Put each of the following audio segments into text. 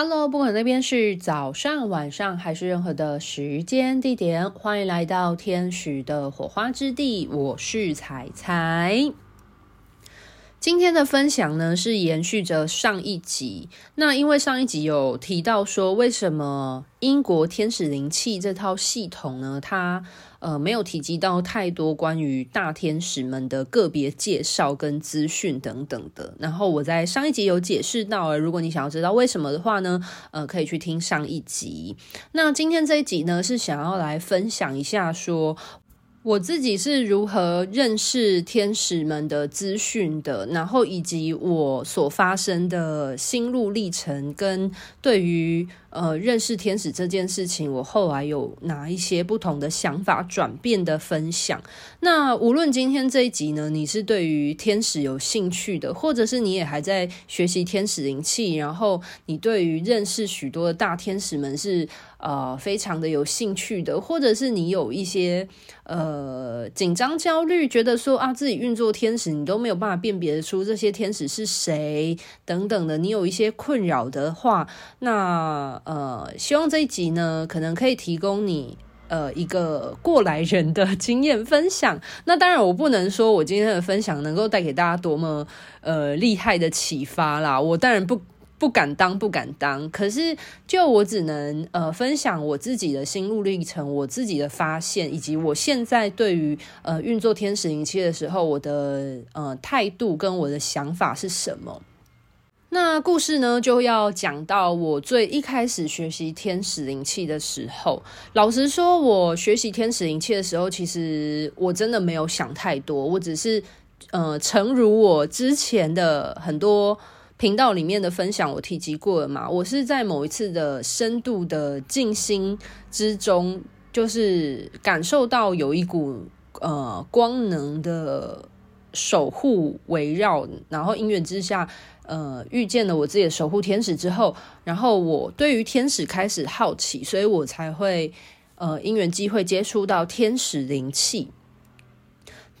Hello，不管那边是早上、晚上还是任何的时间地点，欢迎来到天使的火花之地。我是彩彩。今天的分享呢，是延续着上一集。那因为上一集有提到说，为什么英国天使灵气这套系统呢，它呃，没有提及到太多关于大天使们的个别介绍跟资讯等等的。然后我在上一集有解释到，如果你想要知道为什么的话呢，呃，可以去听上一集。那今天这一集呢，是想要来分享一下说，我自己是如何认识天使们的资讯的，然后以及我所发生的心路历程跟对于。呃，认识天使这件事情，我后来有哪一些不同的想法转变的分享。那无论今天这一集呢，你是对于天使有兴趣的，或者是你也还在学习天使灵气，然后你对于认识许多的大天使们是呃非常的有兴趣的，或者是你有一些呃紧张焦虑，觉得说啊自己运作天使，你都没有办法辨别出这些天使是谁等等的，你有一些困扰的话，那。呃，希望这一集呢，可能可以提供你呃一个过来人的经验分享。那当然，我不能说我今天的分享能够带给大家多么呃厉害的启发啦。我当然不不敢当，不敢当。可是，就我只能呃分享我自己的心路历程，我自己的发现，以及我现在对于呃运作天使灵气的时候，我的呃态度跟我的想法是什么。那故事呢，就要讲到我最一开始学习天使灵气的时候。老实说，我学习天使灵气的时候，其实我真的没有想太多。我只是，呃，诚如我之前的很多频道里面的分享，我提及过了嘛。我是在某一次的深度的静心之中，就是感受到有一股呃光能的守护围绕，然后因缘之下。呃，遇见了我自己的守护天使之后，然后我对于天使开始好奇，所以我才会呃因缘机会接触到天使灵气。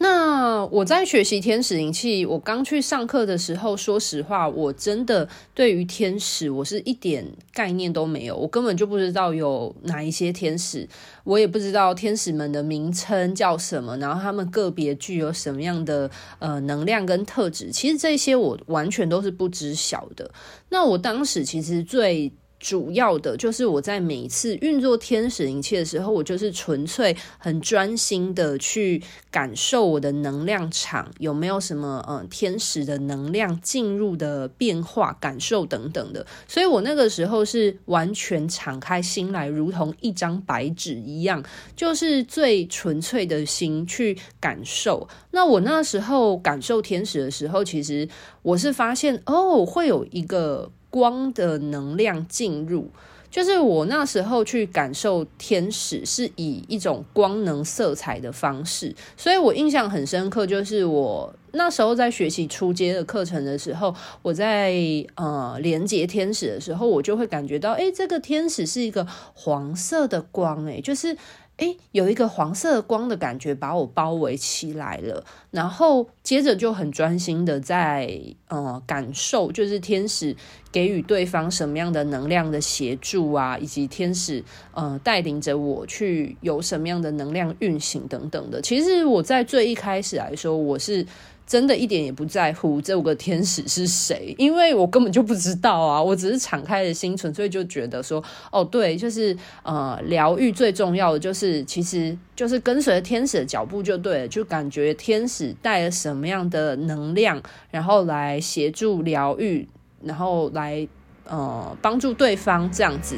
那我在学习天使灵气，我刚去上课的时候，说实话，我真的对于天使我是一点概念都没有，我根本就不知道有哪一些天使，我也不知道天使们的名称叫什么，然后他们个别具有什么样的呃能量跟特质，其实这些我完全都是不知晓的。那我当时其实最主要的就是我在每一次运作天使灵气的时候，我就是纯粹很专心的去感受我的能量场有没有什么嗯天使的能量进入的变化、感受等等的。所以我那个时候是完全敞开心来，如同一张白纸一样，就是最纯粹的心去感受。那我那时候感受天使的时候，其实我是发现哦，会有一个。光的能量进入，就是我那时候去感受天使是以一种光能色彩的方式，所以我印象很深刻。就是我那时候在学习初阶的课程的时候，我在呃连接天使的时候，我就会感觉到，诶，这个天使是一个黄色的光，诶，就是。诶，有一个黄色光的感觉把我包围起来了，然后接着就很专心的在呃感受，就是天使给予对方什么样的能量的协助啊，以及天使呃带领着我去有什么样的能量运行等等的。其实我在最一开始来说，我是。真的一点也不在乎这五个天使是谁，因为我根本就不知道啊！我只是敞开的心，纯粹就觉得说，哦，对，就是呃，疗愈最重要的就是，其实就是跟随天使的脚步就对了，就感觉天使带了什么样的能量，然后来协助疗愈，然后来呃帮助对方这样子。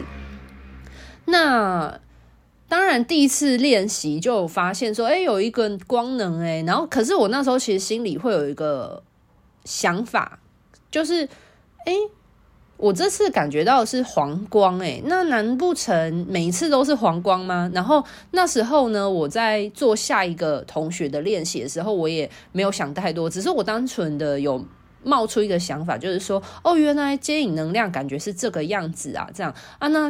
那。当然，第一次练习就有发现说，哎，有一个光能，哎，然后可是我那时候其实心里会有一个想法，就是，哎，我这次感觉到的是黄光，哎，那难不成每一次都是黄光吗？然后那时候呢，我在做下一个同学的练习的时候，我也没有想太多，只是我单纯的有冒出一个想法，就是说，哦，原来接引能量感觉是这个样子啊，这样啊，那。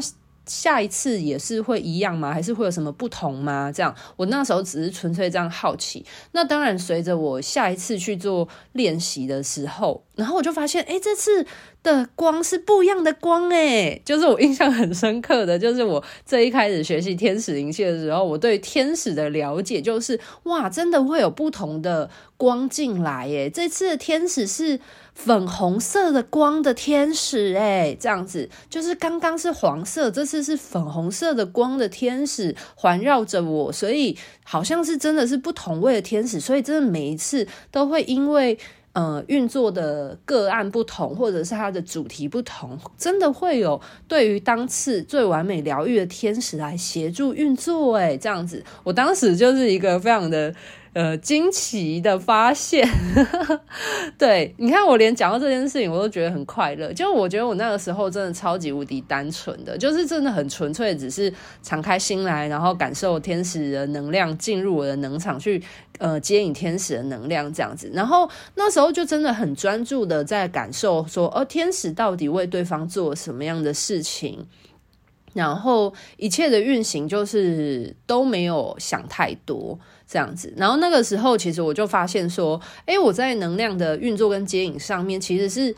下一次也是会一样吗？还是会有什么不同吗？这样，我那时候只是纯粹这样好奇。那当然，随着我下一次去做练习的时候，然后我就发现，哎，这次的光是不一样的光，哎，就是我印象很深刻的，就是我这一开始学习天使灵气的时候，我对天使的了解就是，哇，真的会有不同的光进来，哎，这次的天使是。粉红色的光的天使，哎，这样子就是刚刚是黄色，这次是粉红色的光的天使环绕着我，所以好像是真的是不同位的天使，所以真的每一次都会因为呃运作的个案不同，或者是它的主题不同，真的会有对于当次最完美疗愈的天使来协助运作，哎，这样子，我当时就是一个非常的。呃，惊奇的发现，对，你看，我连讲到这件事情，我都觉得很快乐。就我觉得我那个时候真的超级无敌单纯的，就是真的很纯粹，只是敞开心来，然后感受天使的能量进入我的能场去，呃，接引天使的能量这样子。然后那时候就真的很专注的在感受说，哦，天使到底为对方做什么样的事情。然后一切的运行就是都没有想太多这样子，然后那个时候其实我就发现说，诶，我在能量的运作跟接引上面其实是。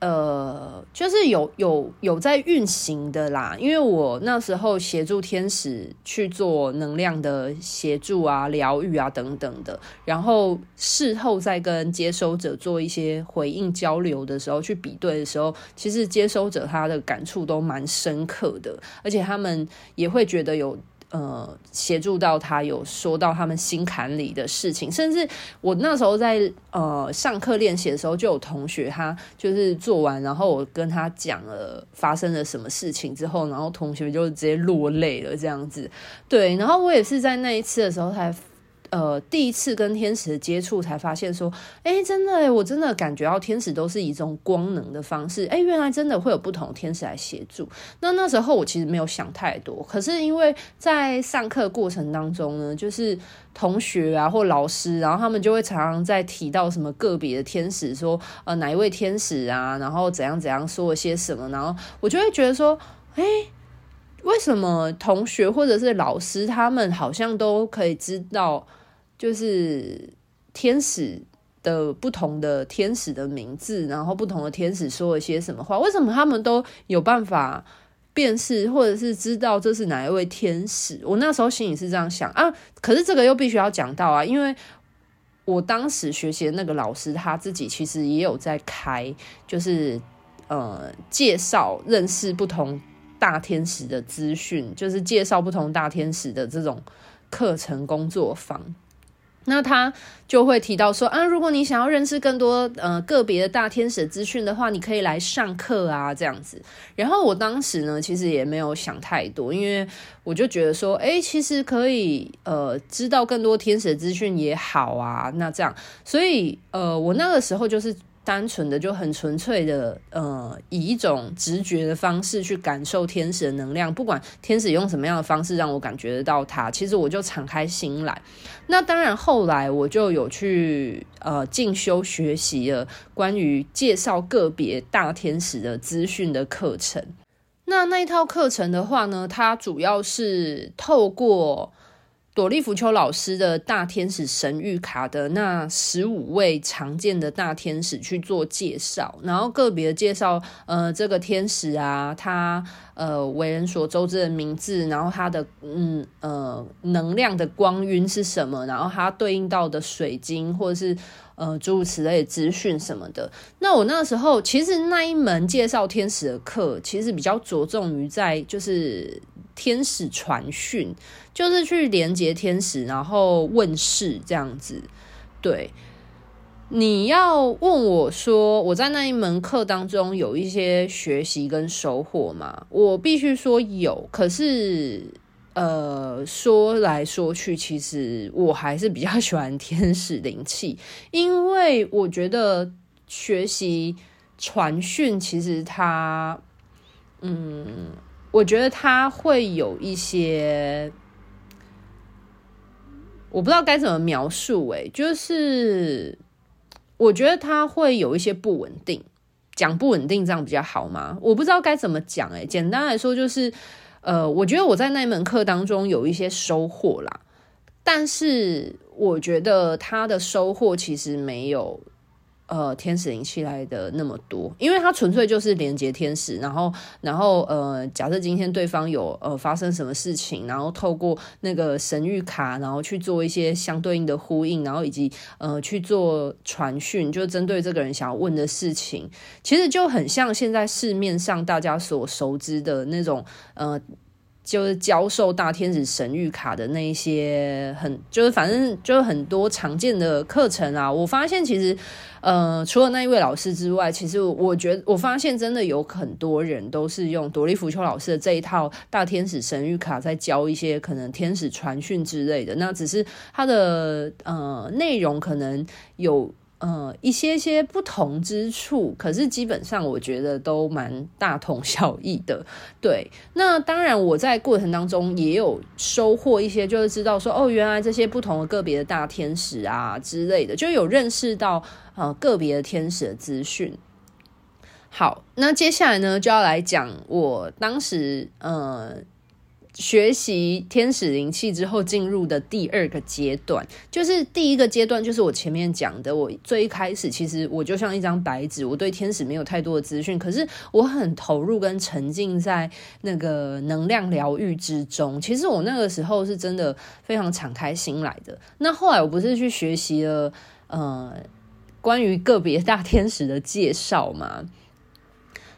呃，就是有有有在运行的啦，因为我那时候协助天使去做能量的协助啊、疗愈啊等等的，然后事后再跟接收者做一些回应交流的时候，去比对的时候，其实接收者他的感触都蛮深刻的，而且他们也会觉得有。呃，协助到他有说到他们心坎里的事情，甚至我那时候在呃上课练习的时候，就有同学他就是做完，然后我跟他讲了发生了什么事情之后，然后同学就直接落泪了这样子。对，然后我也是在那一次的时候才。呃，第一次跟天使的接触，才发现说，哎，真的，我真的感觉到天使都是以一种光能的方式，哎，原来真的会有不同天使来协助。那那时候我其实没有想太多，可是因为在上课过程当中呢，就是同学啊或老师，然后他们就会常常在提到什么个别的天使，说呃哪一位天使啊，然后怎样怎样说了些什么，然后我就会觉得说，哎。为什么同学或者是老师他们好像都可以知道，就是天使的不同的天使的名字，然后不同的天使说了些什么话？为什么他们都有办法辨识或者是知道这是哪一位天使？我那时候心里是这样想啊，可是这个又必须要讲到啊，因为我当时学习的那个老师他自己其实也有在开，就是呃介绍认识不同。大天使的资讯，就是介绍不同大天使的这种课程工作坊，那他就会提到说啊，如果你想要认识更多呃个别的大天使资讯的话，你可以来上课啊，这样子。然后我当时呢，其实也没有想太多，因为我就觉得说，哎，其实可以呃知道更多天使资讯也好啊，那这样，所以呃我那个时候就是。单纯的就很纯粹的，呃，以一种直觉的方式去感受天使的能量，不管天使用什么样的方式让我感觉得到它，其实我就敞开心来。那当然，后来我就有去呃进修学习了关于介绍个别大天使的资讯的课程。那那一套课程的话呢，它主要是透过。朵莉芙丘老师的大天使神谕卡的那十五位常见的大天使去做介绍，然后个别介绍，呃，这个天使啊，他呃为人所周知的名字，然后他的嗯呃能量的光晕是什么，然后他对应到的水晶或者是呃诸如此类的资讯什么的。那我那时候其实那一门介绍天使的课，其实比较着重于在就是。天使传讯就是去连接天使，然后问事这样子。对，你要问我说，我在那一门课当中有一些学习跟收获吗？我必须说有。可是，呃，说来说去，其实我还是比较喜欢天使灵气，因为我觉得学习传讯其实它，嗯。我觉得它会有一些，我不知道该怎么描述，诶，就是我觉得他会有一些不稳定，讲不稳定这样比较好吗？我不知道该怎么讲，诶，简单来说就是，呃，我觉得我在那一门课当中有一些收获啦，但是我觉得他的收获其实没有。呃，天使灵气来的那么多，因为它纯粹就是连接天使，然后，然后，呃，假设今天对方有呃发生什么事情，然后透过那个神谕卡，然后去做一些相对应的呼应，然后以及呃去做传讯，就针对这个人想要问的事情，其实就很像现在市面上大家所熟知的那种呃。就是教授大天使神谕卡的那一些很，就是反正就是很多常见的课程啊。我发现其实，呃，除了那一位老师之外，其实我觉得我发现真的有很多人都是用朵莉芙秋老师的这一套大天使神谕卡在教一些可能天使传讯之类的。那只是它的呃内容可能有。呃，一些些不同之处，可是基本上我觉得都蛮大同小异的。对，那当然我在过程当中也有收获一些，就是知道说，哦，原来这些不同的个别的大天使啊之类的，就有认识到呃个别的天使的资讯。好，那接下来呢就要来讲我当时呃。学习天使灵气之后，进入的第二个阶段，就是第一个阶段，就是我前面讲的。我最一开始，其实我就像一张白纸，我对天使没有太多的资讯，可是我很投入跟沉浸在那个能量疗愈之中。其实我那个时候是真的非常敞开心来的。那后来我不是去学习了，呃，关于个别大天使的介绍吗？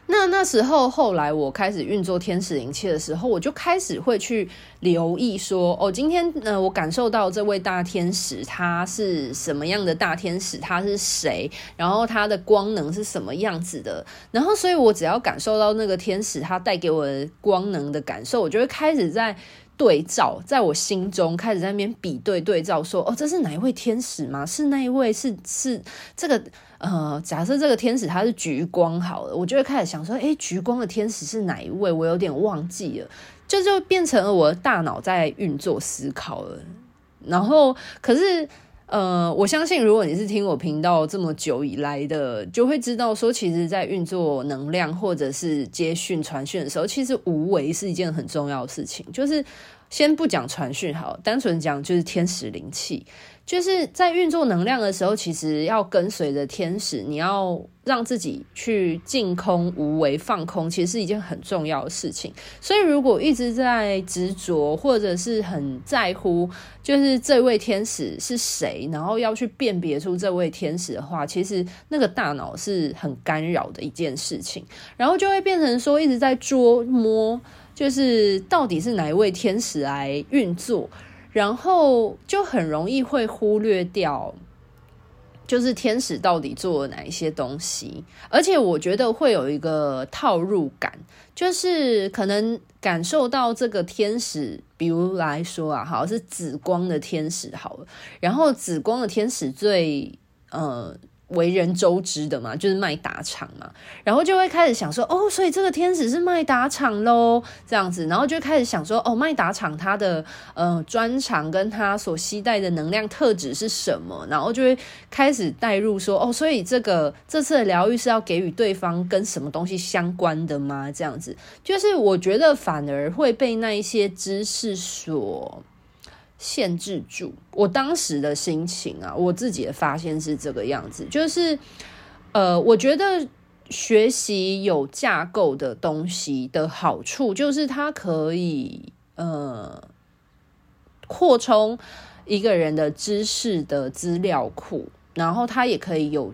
那那时候，后来我开始运作天使灵气的时候，我就开始会去留意说，哦，今天呢，我感受到这位大天使他是什么样的大天使，他是谁，然后他的光能是什么样子的，然后，所以我只要感受到那个天使他带给我的光能的感受，我就会开始在对照，在我心中开始在那边比对对照，说，哦，这是哪一位天使吗？是那一位？是是这个？呃，假设这个天使他是橘光好了，我就会开始想说，诶，橘光的天使是哪一位？我有点忘记了，就就变成了我大脑在运作思考了。然后，可是，呃，我相信如果你是听我频道这么久以来的，就会知道说，其实，在运作能量或者是接讯传讯的时候，其实无为是一件很重要的事情。就是先不讲传讯好，单纯讲就是天使灵气。就是在运作能量的时候，其实要跟随着天使，你要让自己去净空、无为、放空，其实是一件很重要的事情。所以，如果一直在执着或者是很在乎，就是这位天使是谁，然后要去辨别出这位天使的话，其实那个大脑是很干扰的一件事情，然后就会变成说一直在捉摸，就是到底是哪一位天使来运作。然后就很容易会忽略掉，就是天使到底做了哪一些东西，而且我觉得会有一个套入感，就是可能感受到这个天使，比如来说啊，好是紫光的天使好了，然后紫光的天使最呃。为人周知的嘛，就是麦达场嘛，然后就会开始想说，哦，所以这个天使是麦达场喽，这样子，然后就开始想说，哦，麦达场它的呃专长跟他所携带的能量特质是什么，然后就会开始带入说，哦，所以这个这次的疗愈是要给予对方跟什么东西相关的吗？这样子，就是我觉得反而会被那一些知识所。限制住我当时的心情啊，我自己的发现是这个样子，就是，呃，我觉得学习有架构的东西的好处，就是它可以呃扩充一个人的知识的资料库，然后它也可以有。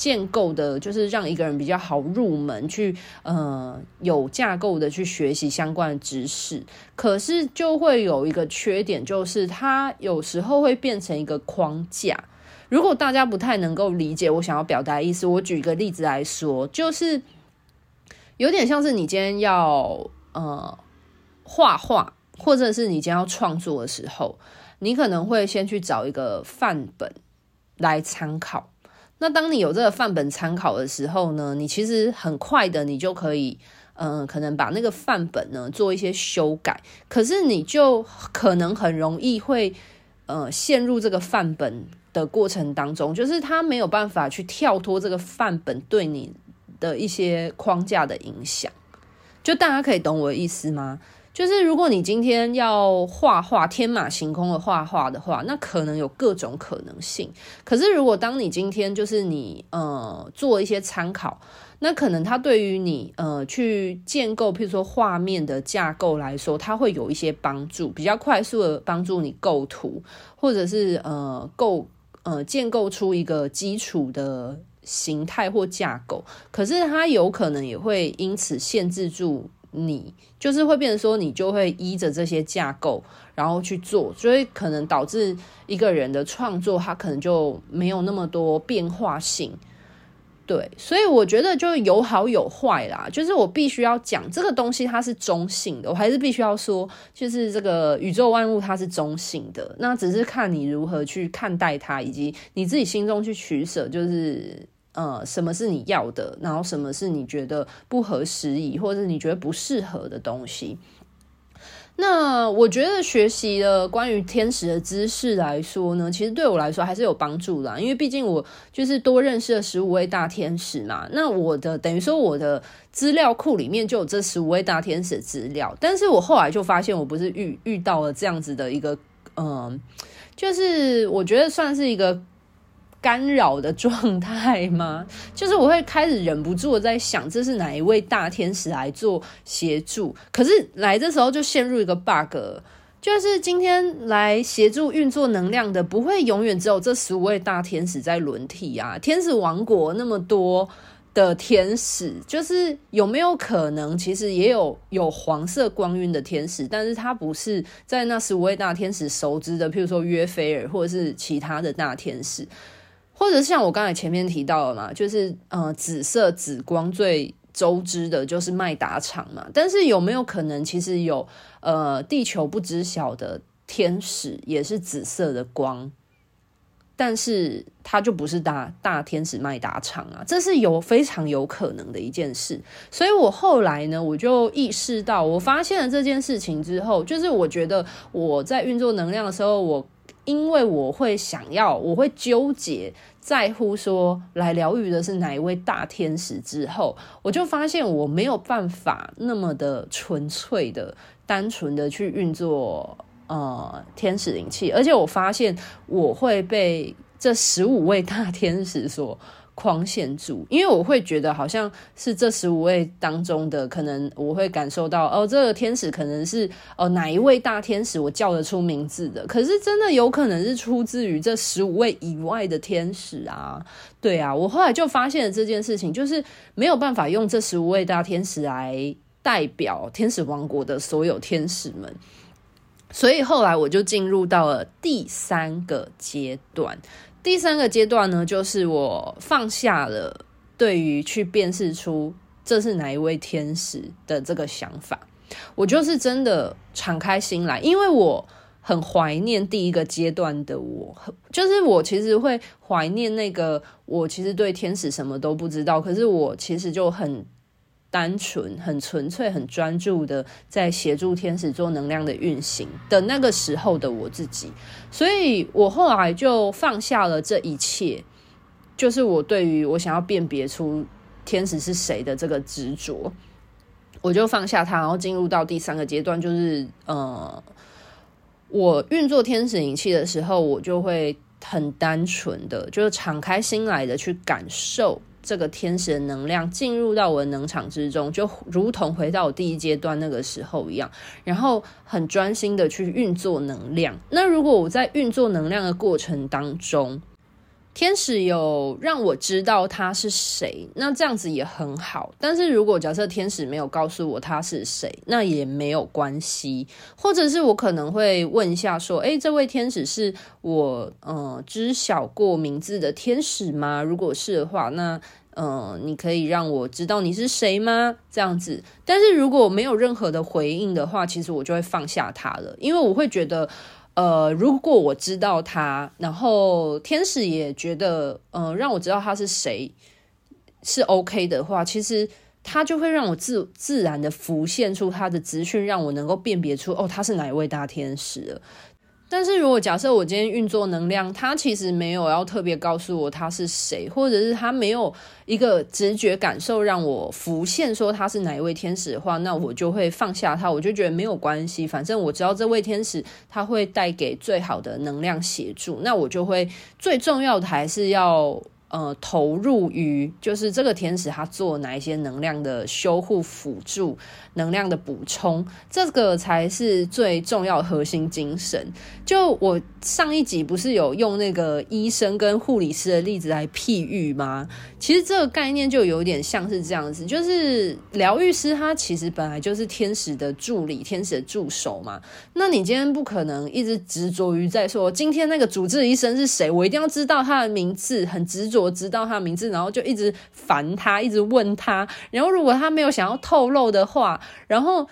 建构的，就是让一个人比较好入门，去呃有架构的去学习相关的知识。可是就会有一个缺点，就是它有时候会变成一个框架。如果大家不太能够理解我想要表达意思，我举一个例子来说，就是有点像是你今天要呃画画，或者是你今天要创作的时候，你可能会先去找一个范本来参考。那当你有这个范本参考的时候呢，你其实很快的，你就可以，嗯、可能把那个范本呢做一些修改。可是你就可能很容易会，呃，陷入这个范本的过程当中，就是他没有办法去跳脱这个范本对你的一些框架的影响。就大家可以懂我的意思吗？就是如果你今天要画画天马行空的画画的话，那可能有各种可能性。可是如果当你今天就是你呃做一些参考，那可能它对于你呃去建构，譬如说画面的架构来说，它会有一些帮助，比较快速的帮助你构图，或者是呃构呃建构出一个基础的形态或架构。可是它有可能也会因此限制住。你就是会变成说，你就会依着这些架构，然后去做，所以可能导致一个人的创作，他可能就没有那么多变化性。对，所以我觉得就有好有坏啦。就是我必须要讲这个东西，它是中性的，我还是必须要说，就是这个宇宙万物它是中性的，那只是看你如何去看待它，以及你自己心中去取舍，就是。呃，什么是你要的？然后什么是你觉得不合时宜，或者你觉得不适合的东西？那我觉得学习了关于天使的知识来说呢，其实对我来说还是有帮助的，因为毕竟我就是多认识了十五位大天使嘛。那我的等于说我的资料库里面就有这十五位大天使的资料，但是我后来就发现，我不是遇遇到了这样子的一个，嗯、就是我觉得算是一个。干扰的状态吗？就是我会开始忍不住在想，这是哪一位大天使来做协助？可是来这时候就陷入一个 bug，就是今天来协助运作能量的，不会永远只有这十五位大天使在轮替啊！天使王国那么多的天使，就是有没有可能，其实也有有黄色光晕的天使，但是他不是在那十五位大天使熟知的，譬如说约菲尔或者是其他的大天使。或者像我刚才前面提到的嘛，就是呃紫色紫光最周知的就是麦达场嘛，但是有没有可能其实有呃地球不知晓的天使也是紫色的光，但是它就不是大大天使麦达场啊，这是有非常有可能的一件事。所以我后来呢，我就意识到，我发现了这件事情之后，就是我觉得我在运作能量的时候，我因为我会想要，我会纠结。在乎说来疗愈的是哪一位大天使之后，我就发现我没有办法那么的纯粹的、单纯的去运作呃天使灵气，而且我发现我会被这十五位大天使所框限住，因为我会觉得好像是这十五位当中的，可能我会感受到哦，这个天使可能是哦哪一位大天使我叫得出名字的，可是真的有可能是出自于这十五位以外的天使啊，对啊，我后来就发现了这件事情，就是没有办法用这十五位大天使来代表天使王国的所有天使们，所以后来我就进入到了第三个阶段。第三个阶段呢，就是我放下了对于去辨识出这是哪一位天使的这个想法，我就是真的敞开心来，因为我很怀念第一个阶段的我，就是我其实会怀念那个我其实对天使什么都不知道，可是我其实就很。单纯、很纯粹、很专注的在协助天使做能量的运行的那个时候的我自己，所以我后来就放下了这一切，就是我对于我想要辨别出天使是谁的这个执着，我就放下它，然后进入到第三个阶段，就是呃，我运作天使引气的时候，我就会很单纯的，就是敞开心来的去感受。这个天使的能量进入到我的能场之中，就如同回到我第一阶段那个时候一样，然后很专心的去运作能量。那如果我在运作能量的过程当中，天使有让我知道他是谁，那这样子也很好。但是如果假设天使没有告诉我他是谁，那也没有关系。或者是我可能会问一下说：“诶，这位天使是我呃知晓过名字的天使吗？如果是的话，那呃你可以让我知道你是谁吗？这样子。但是如果没有任何的回应的话，其实我就会放下他了，因为我会觉得。呃，如果我知道他，然后天使也觉得，呃，让我知道他是谁是 OK 的话，其实他就会让我自自然的浮现出他的资讯，让我能够辨别出哦，他是哪一位大天使。但是如果假设我今天运作能量，他其实没有要特别告诉我他是谁，或者是他没有一个直觉感受让我浮现说他是哪一位天使的话，那我就会放下他，我就觉得没有关系，反正我知道这位天使他会带给最好的能量协助，那我就会最重要的还是要。呃，投入于就是这个天使他做哪一些能量的修护辅助、能量的补充，这个才是最重要核心精神。就我上一集不是有用那个医生跟护理师的例子来譬喻吗？其实这个概念就有点像是这样子，就是疗愈师他其实本来就是天使的助理、天使的助手嘛。那你今天不可能一直执着于在说今天那个主治医生是谁，我一定要知道他的名字，很执着。知道他的名字，然后就一直烦他，一直问他。然后如果他没有想要透露的话，然后，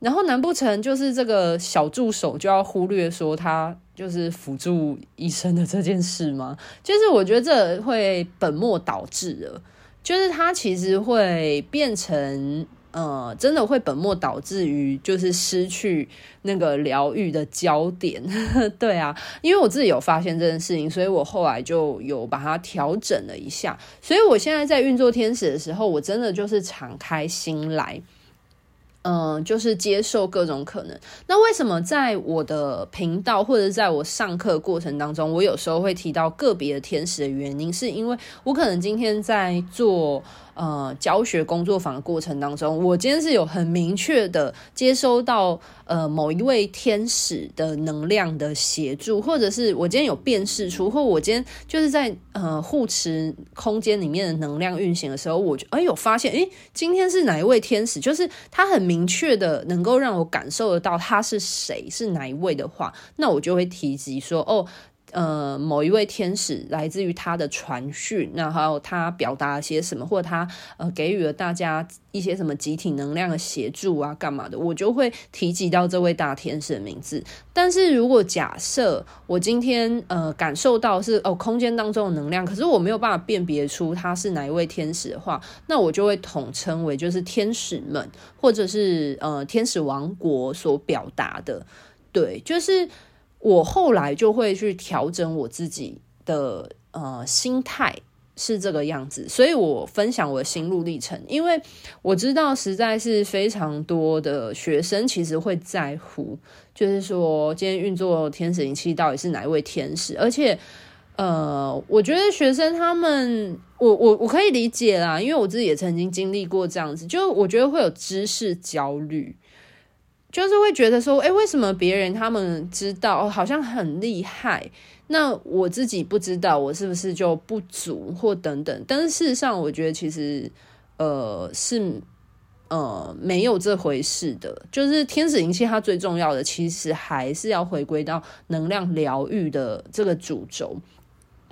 然后难不成就是这个小助手就要忽略说他就是辅助医生的这件事吗？就是我觉得这会本末倒置了，就是他其实会变成。呃，真的会本末倒置于就是失去那个疗愈的焦点，对啊，因为我自己有发现这件事情，所以我后来就有把它调整了一下，所以我现在在运作天使的时候，我真的就是敞开心来。嗯、就是接受各种可能。那为什么在我的频道或者在我上课过程当中，我有时候会提到个别的天使的原因，是因为我可能今天在做呃教学工作坊的过程当中，我今天是有很明确的接收到呃某一位天使的能量的协助，或者是我今天有辨识出，或我今天就是在呃护持空间里面的能量运行的时候，我就哎有发现，哎，今天是哪一位天使？就是他很明。明确的能够让我感受得到他是谁，是哪一位的话，那我就会提及说，哦，呃，某一位天使来自于他的传讯，然后他表达了些什么，或者他呃给予了大家一些什么集体能量的协助啊，干嘛的，我就会提及到这位大天使的名字。但是如果假设我今天呃感受到是哦空间当中的能量，可是我没有办法辨别出他是哪一位天使的话，那我就会统称为就是天使们，或者是呃天使王国所表达的，对，就是。我后来就会去调整我自己的呃心态，是这个样子，所以我分享我的心路历程，因为我知道实在是非常多的学生其实会在乎，就是说今天运作天使灵气到底是哪一位天使，而且呃，我觉得学生他们，我我我可以理解啦，因为我自己也曾经经历过这样子，就我觉得会有知识焦虑。就是会觉得说，哎，为什么别人他们知道，好像很厉害，那我自己不知道，我是不是就不足或等等？但是事实上，我觉得其实，呃，是呃没有这回事的。就是天使灵气，它最重要的，其实还是要回归到能量疗愈的这个主轴。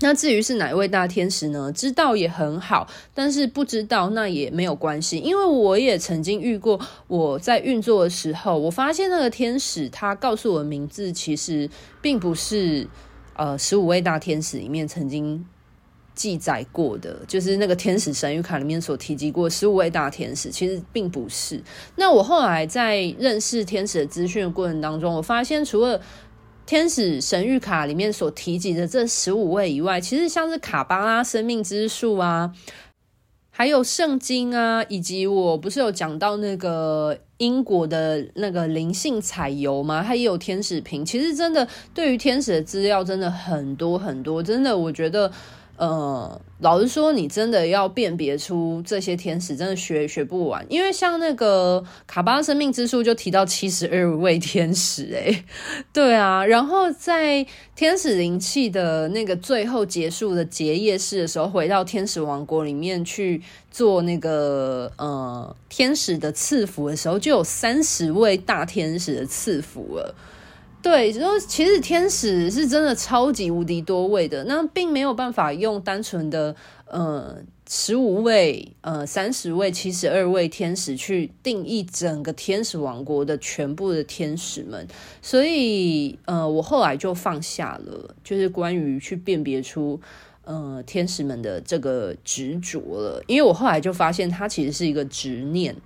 那至于是哪一位大天使呢？知道也很好，但是不知道那也没有关系，因为我也曾经遇过，我在运作的时候，我发现那个天使他告诉我的名字，其实并不是呃十五位大天使里面曾经记载过的，就是那个天使神谕卡里面所提及过十五位大天使，其实并不是。那我后来在认识天使的资讯过程当中，我发现除了天使神谕卡里面所提及的这十五位以外，其实像是卡巴拉生命之树啊，还有圣经啊，以及我不是有讲到那个英国的那个灵性彩油吗？它也有天使瓶。其实真的对于天使的资料真的很多很多，真的我觉得。呃，老实说，你真的要辨别出这些天使，真的学学不完。因为像那个卡巴生命之树就提到七十二位天使，诶，对啊。然后在天使灵气的那个最后结束的结业式的时候，回到天使王国里面去做那个呃天使的赐福的时候，就有三十位大天使的赐福了。对，就其实天使是真的超级无敌多位的，那并没有办法用单纯的呃十五位、呃三十位、七十二位天使去定义整个天使王国的全部的天使们，所以呃我后来就放下了，就是关于去辨别出呃天使们的这个执着了，因为我后来就发现它其实是一个执念。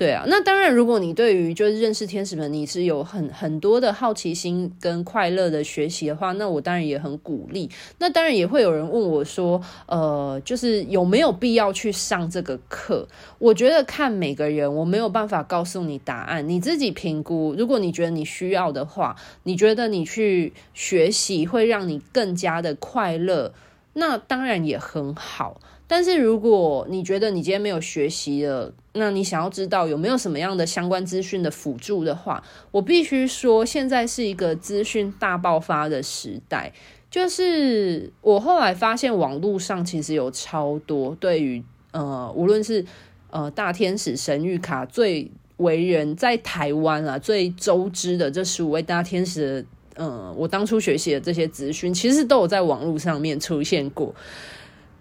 对啊，那当然，如果你对于就是认识天使们，你是有很很多的好奇心跟快乐的学习的话，那我当然也很鼓励。那当然也会有人问我说，呃，就是有没有必要去上这个课？我觉得看每个人，我没有办法告诉你答案，你自己评估。如果你觉得你需要的话，你觉得你去学习会让你更加的快乐，那当然也很好。但是如果你觉得你今天没有学习了，那你想要知道有没有什么样的相关资讯的辅助的话，我必须说，现在是一个资讯大爆发的时代。就是我后来发现，网络上其实有超多对于呃，无论是呃大天使神諭卡最为人在台湾啊最周知的这十五位大天使嗯，我当初学习的这些资讯，其实都有在网络上面出现过。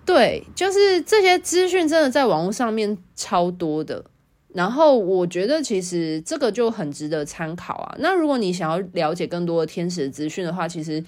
对，就是这些资讯真的在网络上面超多的，然后我觉得其实这个就很值得参考啊。那如果你想要了解更多的天使资讯的话，其实，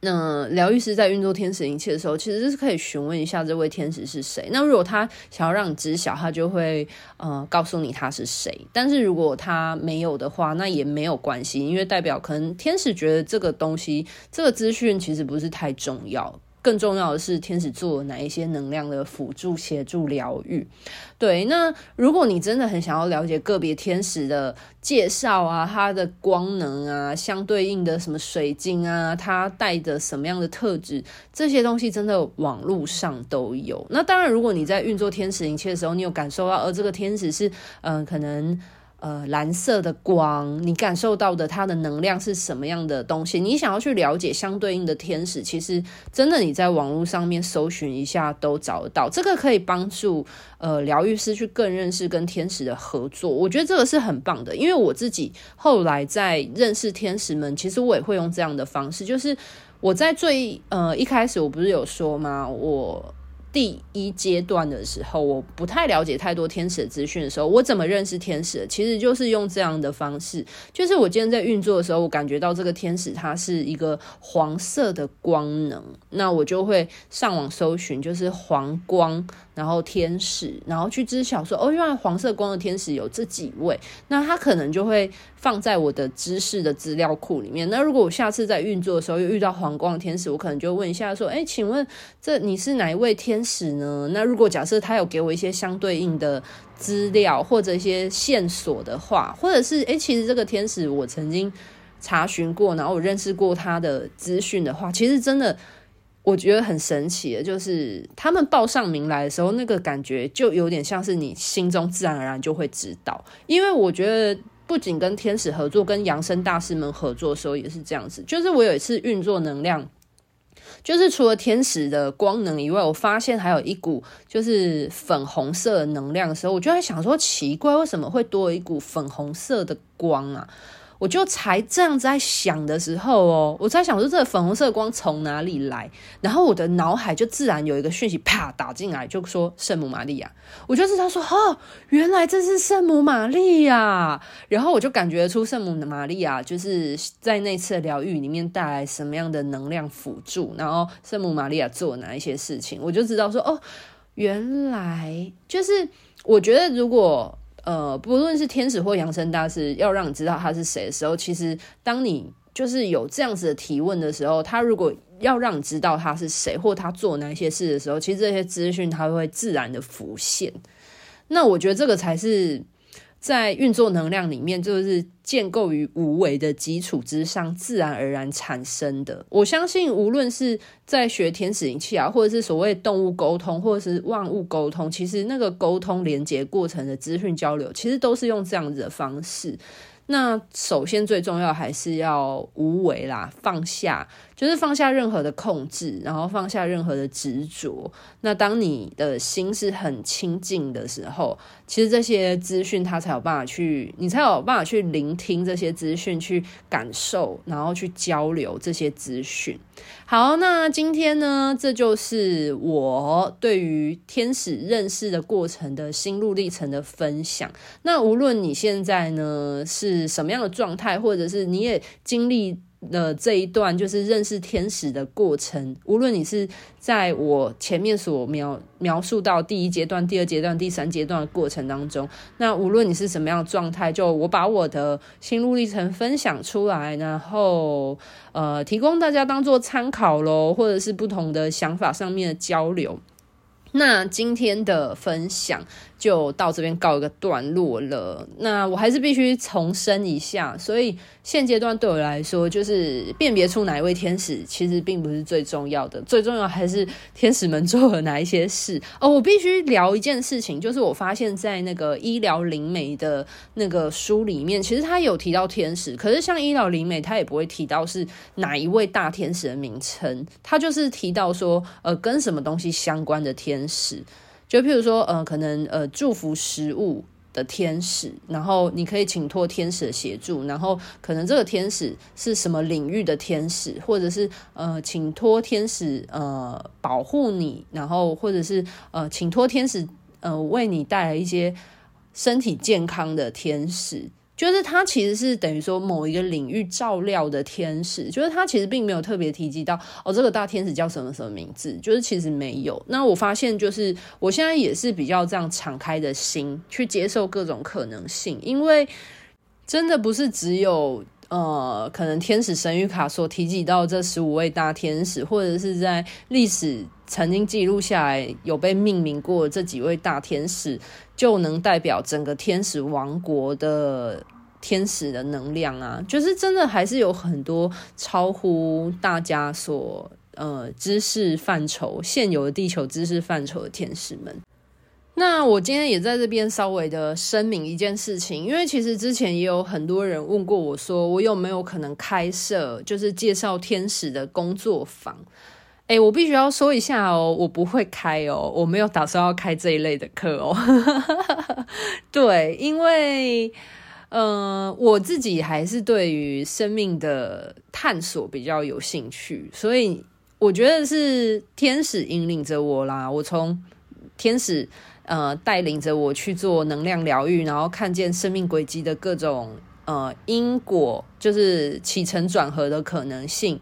那疗愈师在运作天使一切的时候，其实是可以询问一下这位天使是谁。那如果他想要让你知晓，他就会呃告诉你他是谁。但是如果他没有的话，那也没有关系，因为代表可能天使觉得这个东西，这个资讯其实不是太重要。更重要的是，天使做了哪一些能量的辅助、协助、疗愈？对，那如果你真的很想要了解个别天使的介绍啊，它的光能啊，相对应的什么水晶啊，它带着什么样的特质，这些东西真的网络上都有。那当然，如果你在运作天使灵气的时候，你有感受到，而这个天使是，嗯、可能。呃，蓝色的光，你感受到的它的能量是什么样的东西？你想要去了解相对应的天使，其实真的你在网络上面搜寻一下都找得到。这个可以帮助呃疗愈师去更认识跟天使的合作。我觉得这个是很棒的，因为我自己后来在认识天使们，其实我也会用这样的方式。就是我在最呃一开始，我不是有说吗？我。第一阶段的时候，我不太了解太多天使的资讯的时候，我怎么认识天使？其实就是用这样的方式，就是我今天在运作的时候，我感觉到这个天使它是一个黄色的光能，那我就会上网搜寻，就是黄光。然后天使，然后去知晓说，哦，原来黄色光的天使有这几位，那他可能就会放在我的知识的资料库里面。那如果我下次在运作的时候又遇到黄光的天使，我可能就问一下说，哎，请问这你是哪一位天使呢？那如果假设他有给我一些相对应的资料或者一些线索的话，或者是哎，其实这个天使我曾经查询过，然后我认识过他的资讯的话，其实真的。我觉得很神奇的，就是他们报上名来的时候，那个感觉就有点像是你心中自然而然就会知道。因为我觉得不仅跟天使合作，跟扬升大师们合作的时候也是这样子。就是我有一次运作能量，就是除了天使的光能以外，我发现还有一股就是粉红色的能量的时候，我就在想说奇怪，为什么会多一股粉红色的光啊？我就才这样子在想的时候哦，我在想说这个粉红色光从哪里来，然后我的脑海就自然有一个讯息啪打进来，就说圣母玛利亚，我就知道说哦，原来这是圣母玛利亚，然后我就感觉出圣母玛利亚就是在那次疗愈里面带来什么样的能量辅助，然后圣母玛利亚做哪一些事情，我就知道说哦，原来就是我觉得如果。呃，不论是天使或扬升大师，要让你知道他是谁的时候，其实当你就是有这样子的提问的时候，他如果要让你知道他是谁或他做哪些事的时候，其实这些资讯他会自然的浮现。那我觉得这个才是。在运作能量里面，就是建构于无为的基础之上，自然而然产生的。我相信，无论是在学天使灵气啊，或者是所谓动物沟通，或者是万物沟通，其实那个沟通连接过程的资讯交流，其实都是用这样子的方式。那首先最重要还是要无为啦，放下，就是放下任何的控制，然后放下任何的执着。那当你的心是很清净的时候，其实这些资讯它才有办法去，你才有办法去聆听这些资讯，去感受，然后去交流这些资讯。好，那今天呢，这就是我对于天使认识的过程的心路历程的分享。那无论你现在呢是什么样的状态，或者是你也经历那这一段就是认识天使的过程，无论你是在我前面所描描述到第一阶段、第二阶段、第三阶段的过程当中，那无论你是什么样的状态，就我把我的心路历程分享出来，然后呃，提供大家当做参考喽，或者是不同的想法上面的交流。那今天的分享就到这边告一个段落了。那我还是必须重申一下，所以现阶段对我来说，就是辨别出哪一位天使，其实并不是最重要的，最重要还是天使们做了哪一些事。哦，我必须聊一件事情，就是我发现，在那个医疗灵媒的那个书里面，其实他有提到天使，可是像医疗灵媒，他也不会提到是哪一位大天使的名称，他就是提到说，呃，跟什么东西相关的天使。就譬如说，呃，可能呃祝福食物的天使，然后你可以请托天使的协助，然后可能这个天使是什么领域的天使，或者是呃请托天使呃保护你，然后或者是呃请托天使呃为你带来一些身体健康的天使。就是他其实是等于说某一个领域照料的天使，就是他其实并没有特别提及到哦，这个大天使叫什么什么名字，就是其实没有。那我发现就是我现在也是比较这样敞开的心去接受各种可能性，因为真的不是只有呃，可能天使神谕卡所提及到这十五位大天使，或者是在历史曾经记录下来有被命名过这几位大天使。就能代表整个天使王国的天使的能量啊，就是真的还是有很多超乎大家所呃知识范畴、现有的地球知识范畴的天使们。那我今天也在这边稍微的声明一件事情，因为其实之前也有很多人问过我说，我有没有可能开设就是介绍天使的工作坊。哎、我必须要说一下哦，我不会开哦，我没有打算要开这一类的课哦。对，因为，嗯、我自己还是对于生命的探索比较有兴趣，所以我觉得是天使引领着我啦。我从天使呃带领着我去做能量疗愈，然后看见生命轨迹的各种呃因果，就是起承转合的可能性。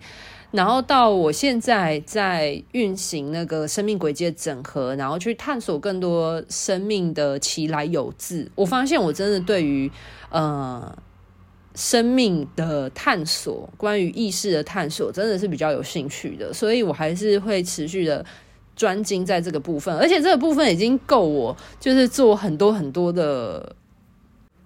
然后到我现在在运行那个生命轨迹的整合，然后去探索更多生命的其来有自。我发现我真的对于呃生命的探索，关于意识的探索，真的是比较有兴趣的。所以我还是会持续的专精在这个部分，而且这个部分已经够我就是做很多很多的。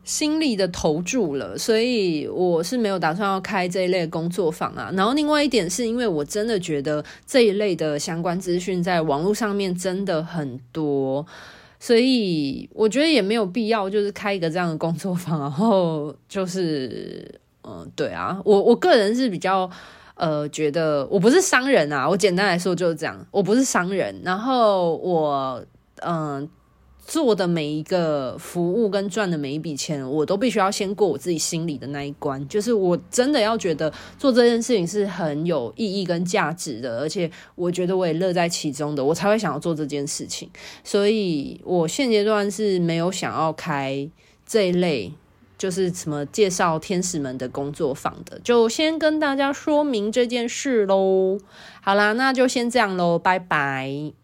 心力的投注了，所以我是没有打算要开这一类工作坊啊。然后另外一点是因为我真的觉得这一类的相关资讯在网络上面真的很多，所以我觉得也没有必要就是开一个这样的工作坊。然后就是，嗯，对啊，我我个人是比较呃觉得我不是商人啊，我简单来说就是这样，我不是商人。然后我嗯。做的每一个服务跟赚的每一笔钱，我都必须要先过我自己心里的那一关。就是我真的要觉得做这件事情是很有意义跟价值的，而且我觉得我也乐在其中的，我才会想要做这件事情。所以我现阶段是没有想要开这一类，就是什么介绍天使们的工作坊的。就先跟大家说明这件事喽。好啦，那就先这样喽，拜拜。